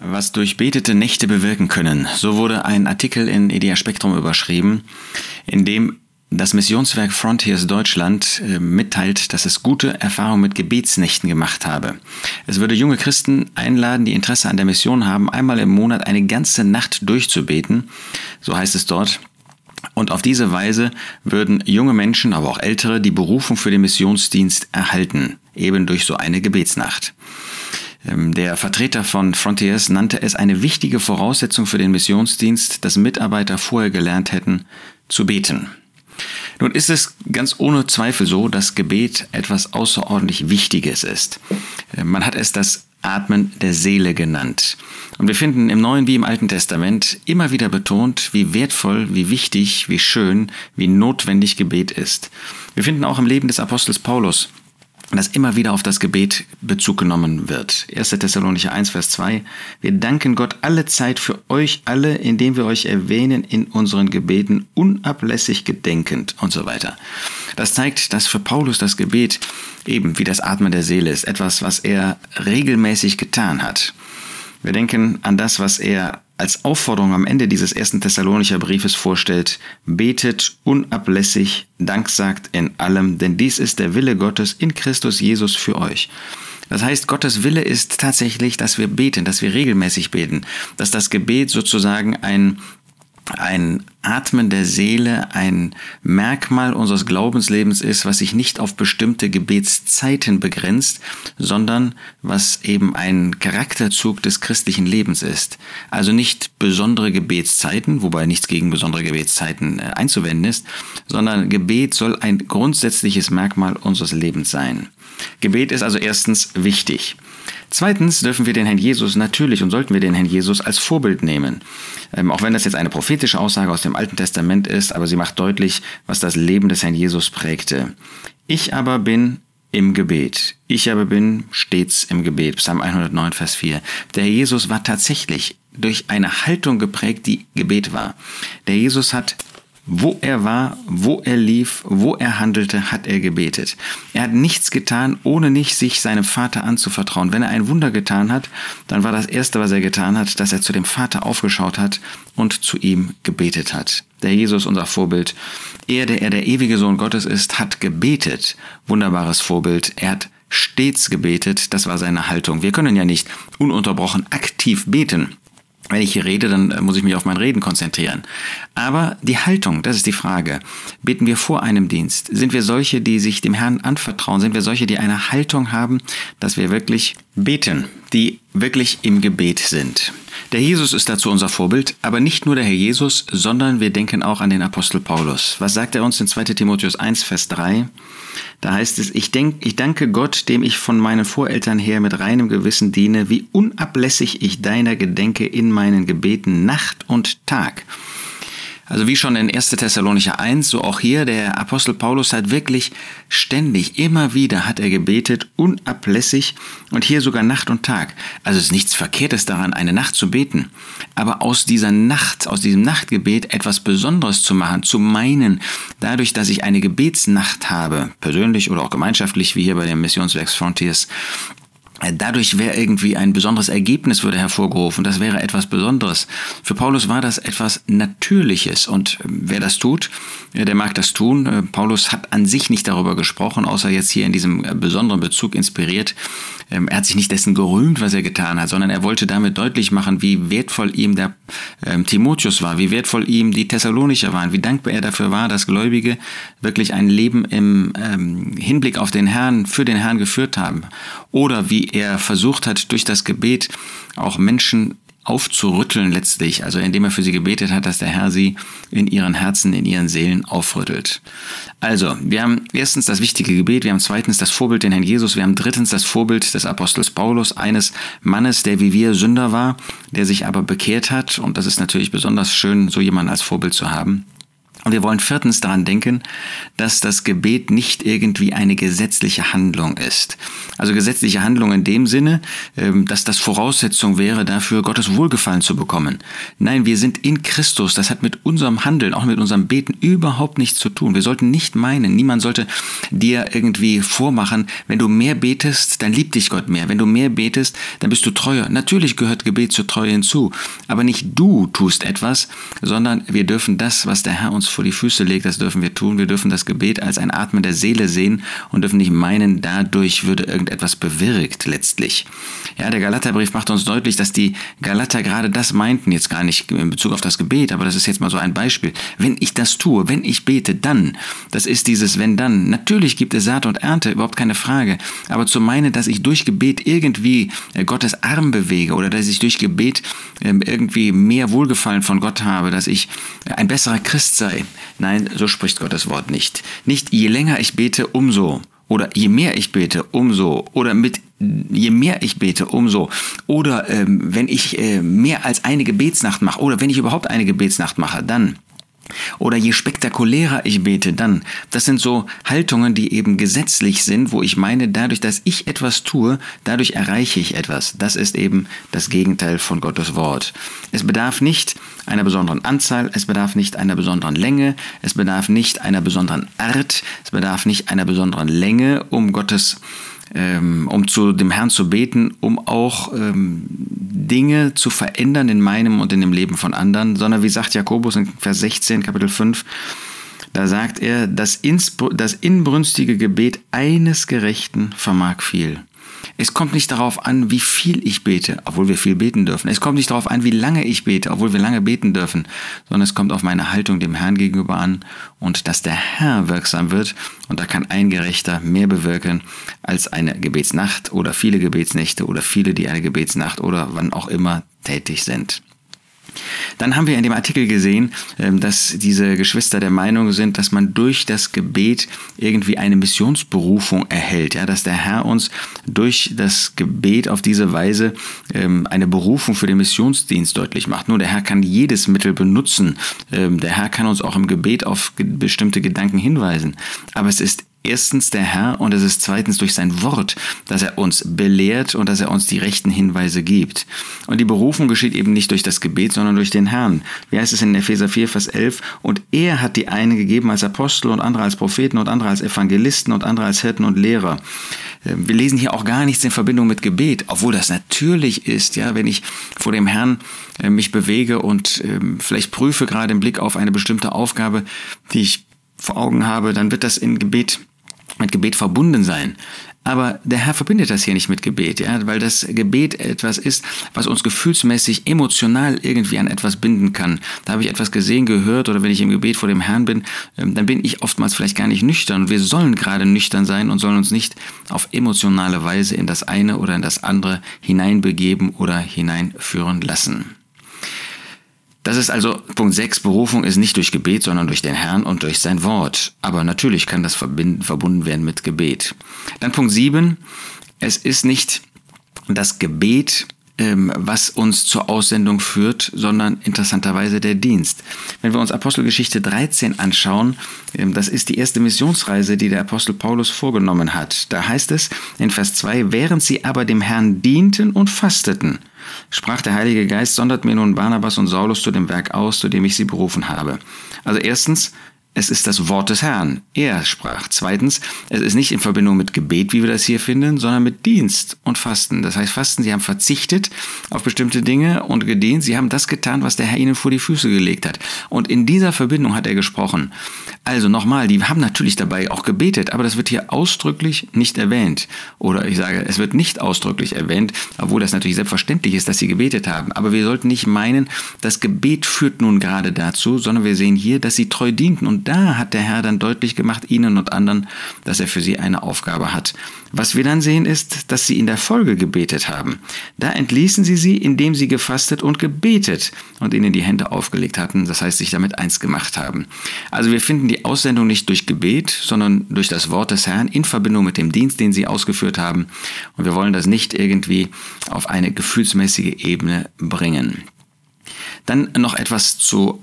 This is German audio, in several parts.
was durchbetete Nächte bewirken können. So wurde ein Artikel in Idea Spektrum überschrieben, in dem das Missionswerk Frontiers Deutschland äh, mitteilt, dass es gute Erfahrungen mit Gebetsnächten gemacht habe. Es würde junge Christen einladen, die Interesse an der Mission haben, einmal im Monat eine ganze Nacht durchzubeten. So heißt es dort. Und auf diese Weise würden junge Menschen, aber auch ältere, die Berufung für den Missionsdienst erhalten, eben durch so eine Gebetsnacht. Ähm, der Vertreter von Frontiers nannte es eine wichtige Voraussetzung für den Missionsdienst, dass Mitarbeiter vorher gelernt hätten, zu beten. Nun ist es ganz ohne Zweifel so, dass Gebet etwas außerordentlich Wichtiges ist. Äh, man hat es das Atmen der Seele genannt. Und wir finden im Neuen wie im Alten Testament immer wieder betont, wie wertvoll, wie wichtig, wie schön, wie notwendig Gebet ist. Wir finden auch im Leben des Apostels Paulus dass immer wieder auf das Gebet Bezug genommen wird. 1. Thessalonicher 1, Vers 2. Wir danken Gott alle Zeit für euch alle, indem wir euch erwähnen in unseren Gebeten, unablässig gedenkend und so weiter. Das zeigt, dass für Paulus das Gebet eben wie das Atmen der Seele ist, etwas, was er regelmäßig getan hat. Wir denken an das, was er als Aufforderung am Ende dieses ersten Thessalonicher Briefes vorstellt, betet unablässig, danksagt in allem, denn dies ist der Wille Gottes in Christus Jesus für euch. Das heißt, Gottes Wille ist tatsächlich, dass wir beten, dass wir regelmäßig beten, dass das Gebet sozusagen ein ein Atmen der Seele ein Merkmal unseres Glaubenslebens ist, was sich nicht auf bestimmte Gebetszeiten begrenzt, sondern was eben ein Charakterzug des christlichen Lebens ist. Also nicht besondere Gebetszeiten, wobei nichts gegen besondere Gebetszeiten äh, einzuwenden ist, sondern Gebet soll ein grundsätzliches Merkmal unseres Lebens sein. Gebet ist also erstens wichtig. Zweitens dürfen wir den Herrn Jesus natürlich und sollten wir den Herrn Jesus als Vorbild nehmen. Ähm, auch wenn das jetzt eine prophetische Aussage aus dem Alten Testament ist, aber sie macht deutlich, was das Leben des Herrn Jesus prägte. Ich aber bin im Gebet. Ich aber bin stets im Gebet. Psalm 109, Vers 4. Der Herr Jesus war tatsächlich durch eine Haltung geprägt, die Gebet war. Der Jesus hat wo er war, wo er lief, wo er handelte, hat er gebetet. Er hat nichts getan, ohne nicht sich seinem Vater anzuvertrauen. Wenn er ein Wunder getan hat, dann war das Erste, was er getan hat, dass er zu dem Vater aufgeschaut hat und zu ihm gebetet hat. Der Jesus, unser Vorbild, er, der er der ewige Sohn Gottes ist, hat gebetet. Wunderbares Vorbild. Er hat stets gebetet. Das war seine Haltung. Wir können ja nicht ununterbrochen aktiv beten wenn ich hier rede, dann äh, muss ich mich auf mein Reden konzentrieren. Aber die Haltung, das ist die Frage. Beten wir vor einem Dienst? Sind wir solche, die sich dem Herrn anvertrauen? Sind wir solche, die eine Haltung haben, dass wir wirklich beten, die wirklich im Gebet sind? Der Jesus ist dazu unser Vorbild, aber nicht nur der Herr Jesus, sondern wir denken auch an den Apostel Paulus. Was sagt er uns in 2 Timotheus 1, Vers 3? Da heißt es, ich, denk, ich danke Gott, dem ich von meinen Voreltern her mit reinem Gewissen diene, wie unablässig ich deiner gedenke in meinen Gebeten Nacht und Tag. Also wie schon in 1. Thessalonicher 1, so auch hier, der Apostel Paulus hat wirklich ständig, immer wieder hat er gebetet, unablässig und hier sogar Nacht und Tag. Also es ist nichts Verkehrtes daran, eine Nacht zu beten. Aber aus dieser Nacht, aus diesem Nachtgebet etwas Besonderes zu machen, zu meinen, dadurch, dass ich eine Gebetsnacht habe, persönlich oder auch gemeinschaftlich, wie hier bei dem Missionswerks Frontiers, Dadurch wäre irgendwie ein besonderes Ergebnis würde hervorgerufen. Das wäre etwas Besonderes. Für Paulus war das etwas Natürliches. Und ähm, wer das tut, der mag das tun. Äh, Paulus hat an sich nicht darüber gesprochen, außer jetzt hier in diesem äh, besonderen Bezug inspiriert. Ähm, er hat sich nicht dessen gerühmt, was er getan hat, sondern er wollte damit deutlich machen, wie wertvoll ihm der ähm, Timotheus war, wie wertvoll ihm die Thessalonicher waren, wie dankbar er dafür war, dass Gläubige wirklich ein Leben im Hinblick auf den Herrn, für den Herrn geführt haben. Oder wie er versucht hat, durch das Gebet auch Menschen aufzurütteln letztlich, also indem er für sie gebetet hat, dass der Herr sie in ihren Herzen, in ihren Seelen aufrüttelt. Also, wir haben erstens das wichtige Gebet, wir haben zweitens das Vorbild den Herrn Jesus, wir haben drittens das Vorbild des Apostels Paulus, eines Mannes, der wie wir Sünder war, der sich aber bekehrt hat und das ist natürlich besonders schön, so jemanden als Vorbild zu haben. Und wir wollen viertens daran denken, dass das Gebet nicht irgendwie eine gesetzliche Handlung ist. Also gesetzliche Handlung in dem Sinne, ähm, dass das Voraussetzung wäre dafür, Gottes Wohlgefallen zu bekommen. Nein, wir sind in Christus. Das hat mit unserem Handeln, auch mit unserem Beten überhaupt nichts zu tun. Wir sollten nicht meinen, niemand sollte dir irgendwie vormachen, wenn du mehr betest, dann liebt dich Gott mehr. Wenn du mehr betest, dann bist du treuer. Natürlich gehört Gebet zur Treue hinzu. Aber nicht du tust etwas, sondern wir dürfen das, was der Herr uns vor die Füße legt, das dürfen wir tun. Wir dürfen das Gebet als ein Atmen der Seele sehen und dürfen nicht meinen, dadurch würde irgendetwas bewirkt letztlich. Ja, der Galaterbrief macht uns deutlich, dass die Galater gerade das meinten, jetzt gar nicht in Bezug auf das Gebet, aber das ist jetzt mal so ein Beispiel. Wenn ich das tue, wenn ich bete, dann, das ist dieses wenn dann. Natürlich gibt es Saat und Ernte, überhaupt keine Frage, aber zu meinen, dass ich durch Gebet irgendwie äh, Gottes Arm bewege oder dass ich durch Gebet ähm, irgendwie mehr Wohlgefallen von Gott habe, dass ich ein besserer Christ sei, Nein, so spricht Gottes Wort nicht. Nicht je länger ich bete, umso. Oder je mehr ich bete, umso. Oder mit je mehr ich bete, umso. Oder ähm, wenn ich äh, mehr als eine Gebetsnacht mache. Oder wenn ich überhaupt eine Gebetsnacht mache, dann. Oder je spektakulärer ich bete, dann. Das sind so Haltungen, die eben gesetzlich sind, wo ich meine, dadurch, dass ich etwas tue, dadurch erreiche ich etwas. Das ist eben das Gegenteil von Gottes Wort. Es bedarf nicht einer besonderen Anzahl, es bedarf nicht einer besonderen Länge, es bedarf nicht einer besonderen Art, es bedarf nicht einer besonderen Länge, um Gottes um zu dem Herrn zu beten, um auch ähm, Dinge zu verändern in meinem und in dem Leben von anderen, sondern wie sagt Jakobus in Vers 16, Kapitel 5, da sagt er, das, das inbrünstige Gebet eines Gerechten vermag viel. Es kommt nicht darauf an, wie viel ich bete, obwohl wir viel beten dürfen. Es kommt nicht darauf an, wie lange ich bete, obwohl wir lange beten dürfen, sondern es kommt auf meine Haltung dem Herrn gegenüber an und dass der Herr wirksam wird. Und da kann ein Gerechter mehr bewirken als eine Gebetsnacht oder viele Gebetsnächte oder viele, die eine Gebetsnacht oder wann auch immer tätig sind. Dann haben wir in dem Artikel gesehen, ähm, dass diese Geschwister der Meinung sind, dass man durch das Gebet irgendwie eine Missionsberufung erhält, ja, dass der Herr uns durch das Gebet auf diese Weise ähm, eine Berufung für den Missionsdienst deutlich macht. Nur der Herr kann jedes Mittel benutzen. Ähm, der Herr kann uns auch im Gebet auf bestimmte Gedanken hinweisen. Aber es ist erstens der Herr und es ist zweitens durch sein Wort, dass er uns belehrt und dass er uns die rechten Hinweise gibt. Und die Berufung geschieht eben nicht durch das Gebet, sondern durch den Herrn. Wie heißt es in Epheser 4, Vers 11? Und er hat die einen gegeben als Apostel und andere als Propheten und andere als Evangelisten und andere als Hirten und Lehrer. Ähm, wir lesen hier auch gar nichts in Verbindung mit Gebet, obwohl das natürlich ist, ja, wenn ich vor dem Herrn äh, mich bewege und ähm, vielleicht prüfe gerade im Blick auf eine bestimmte Aufgabe, die ich vor Augen habe, dann wird das in Gebet mit Gebet verbunden sein. Aber der Herr verbindet das hier nicht mit Gebet, ja, weil das Gebet etwas ist, was uns gefühlsmäßig, emotional irgendwie an etwas binden kann. Da habe ich etwas gesehen, gehört oder wenn ich im Gebet vor dem Herrn bin, ähm, dann bin ich oftmals vielleicht gar nicht nüchtern. Wir sollen gerade nüchtern sein und sollen uns nicht auf emotionale Weise in das eine oder in das andere hineinbegeben oder hineinführen lassen. Das ist also Punkt 6. Berufung ist nicht durch Gebet, sondern durch den Herrn und durch sein Wort. Aber natürlich kann das verbunden werden mit Gebet. Dann Punkt 7. Es ist nicht das Gebet, ähm, was uns zur Aussendung führt, sondern interessanterweise der Dienst. Wenn wir uns Apostelgeschichte 13 anschauen, ähm, das ist die erste Missionsreise, die der Apostel Paulus vorgenommen hat. Da heißt es in Vers 2, während sie aber dem Herrn dienten und fasteten, sprach der Heilige Geist, sondert mir nun Barnabas und Saulus zu dem Werk aus, zu dem ich sie berufen habe. Also erstens, es ist das Wort des Herrn. Er sprach. Zweitens, es ist nicht in Verbindung mit Gebet, wie wir das hier finden, sondern mit Dienst und Fasten. Das heißt, Fasten, sie haben verzichtet auf bestimmte Dinge und gedient. Sie haben das getan, was der Herr ihnen vor die Füße gelegt hat. Und in dieser Verbindung hat er gesprochen. Also nochmal, die haben natürlich dabei auch gebetet, aber das wird hier ausdrücklich nicht erwähnt. Oder ich sage, es wird nicht ausdrücklich erwähnt, obwohl das natürlich selbstverständlich ist, dass sie gebetet haben. Aber wir sollten nicht meinen, das Gebet führt nun gerade dazu, sondern wir sehen hier, dass sie treu dienten und da hat der Herr dann deutlich gemacht, ihnen und anderen, dass er für sie eine Aufgabe hat. Was wir dann sehen ist, dass sie in der Folge gebetet haben. Da entließen sie sie, indem sie gefastet und gebetet und ihnen die Hände aufgelegt hatten, das heißt sich damit eins gemacht haben. Also wir finden die Aussendung nicht durch Gebet, sondern durch das Wort des Herrn in Verbindung mit dem Dienst, den sie ausgeführt haben. Und wir wollen das nicht irgendwie auf eine gefühlsmäßige Ebene bringen. Dann noch etwas zu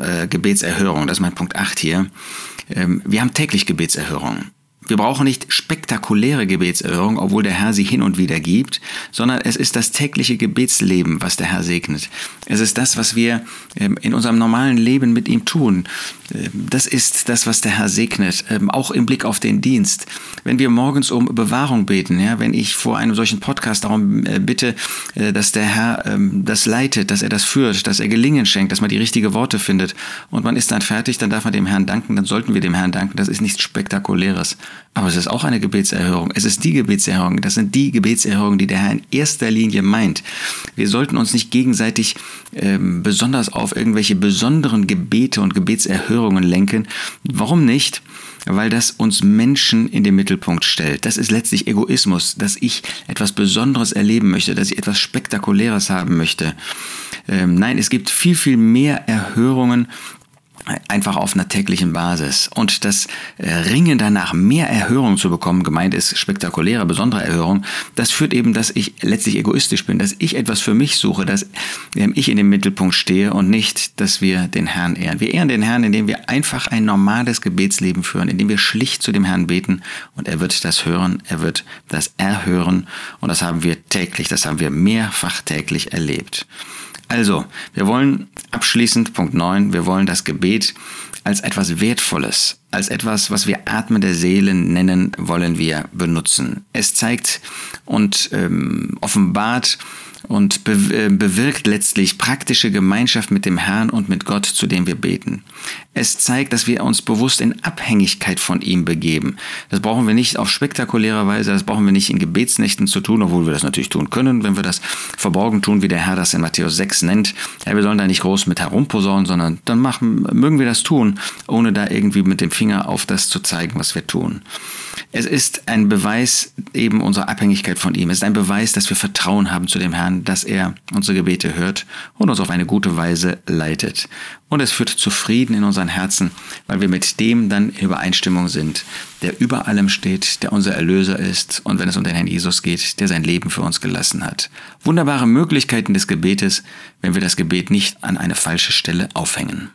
äh, Gebetserhörung, das ist mein Punkt 8 hier. Ähm, wir haben täglich Gebetserhörung. Wir brauchen nicht spektakuläre Gebetserhörung, obwohl der Herr sie hin und wieder gibt, sondern es ist das tägliche Gebetsleben, was der Herr segnet. Es ist das, was wir ähm, in unserem normalen Leben mit ihm tun. Ähm, das ist das, was der Herr segnet, ähm, auch im Blick auf den Dienst. Wenn wir morgens um Bewahrung beten, ja, wenn ich vor einem solchen Podcast darum äh, bitte, äh, dass der Herr das leitet, dass er das führt, dass er Gelingen schenkt, dass man die richtigen Worte findet und man ist dann fertig, dann darf man dem Herrn danken, dann sollten wir dem Herrn danken. Das ist nichts Spektakuläres. Aber es ist auch eine Gebetserhörung. Es ist die Gebetserhörung. Das sind die Gebetserhörungen, die der Herr in erster Linie meint. Wir sollten uns nicht gegenseitig ähm, besonders auf irgendwelche besonderen Gebete und Gebetserhörungen lenken. Warum nicht? Weil das uns Menschen in den Mittelpunkt stellt. Das ist letztlich Egoismus, dass ich etwas Besonderes erleben möchte, dass ich etwas Spektakuläres haben möchte. Ähm, nein, es gibt viel, viel mehr Erhörungen, einfach auf einer täglichen Basis. Und das äh, Ringen danach, mehr Erhörung zu bekommen, gemeint ist spektakuläre, besondere Erhörung, das führt eben, dass ich letztlich egoistisch bin, dass ich etwas für mich suche, dass ähm, ich in den Mittelpunkt stehe und nicht, dass wir den Herrn ehren. Wir ehren den Herrn, indem wir einfach ein normales Gebetsleben führen, indem wir schlicht zu dem Herrn beten und er wird das hören, er wird das erhören und das haben wir täglich, das haben wir mehrfach täglich erlebt. Also, wir wollen abschließend Punkt 9, wir wollen das Gebet als etwas Wertvolles, als etwas, was wir Atmen der Seele nennen, wollen wir benutzen. Es zeigt und ähm, offenbart und äh, bewirkt letztlich praktische Gemeinschaft mit dem Herrn und mit Gott, zu dem wir beten. Es zeigt, dass wir uns bewusst in Abhängigkeit von ihm begeben. Das brauchen wir nicht auf spektakuläre Weise, das brauchen wir nicht in Gebetsnächten zu tun, obwohl wir das natürlich tun können, wenn wir das verborgen tun, wie der Herr das in Matthäus 6 nennt. Ja, wir sollen da nicht groß mit herumposaunen, sondern dann machen, mögen wir das tun, ohne da irgendwie mit dem Finger auf das zu zeigen, was wir tun. Es ist ein Beweis eben unserer Abhängigkeit von ihm. Es ist ein Beweis, dass wir Vertrauen haben zu dem Herrn, dass er unsere Gebete hört und uns auf eine gute Weise leitet. Und es führt zu Frieden in unseren Herzen, weil wir mit dem dann in Übereinstimmung sind, der über allem steht, der unser Erlöser ist und wenn es um den Herrn Jesus geht, der sein Leben für uns gelassen hat. Wunderbare Möglichkeiten des Gebetes, wenn wir das Gebet nicht an eine falsche Stelle aufhängen.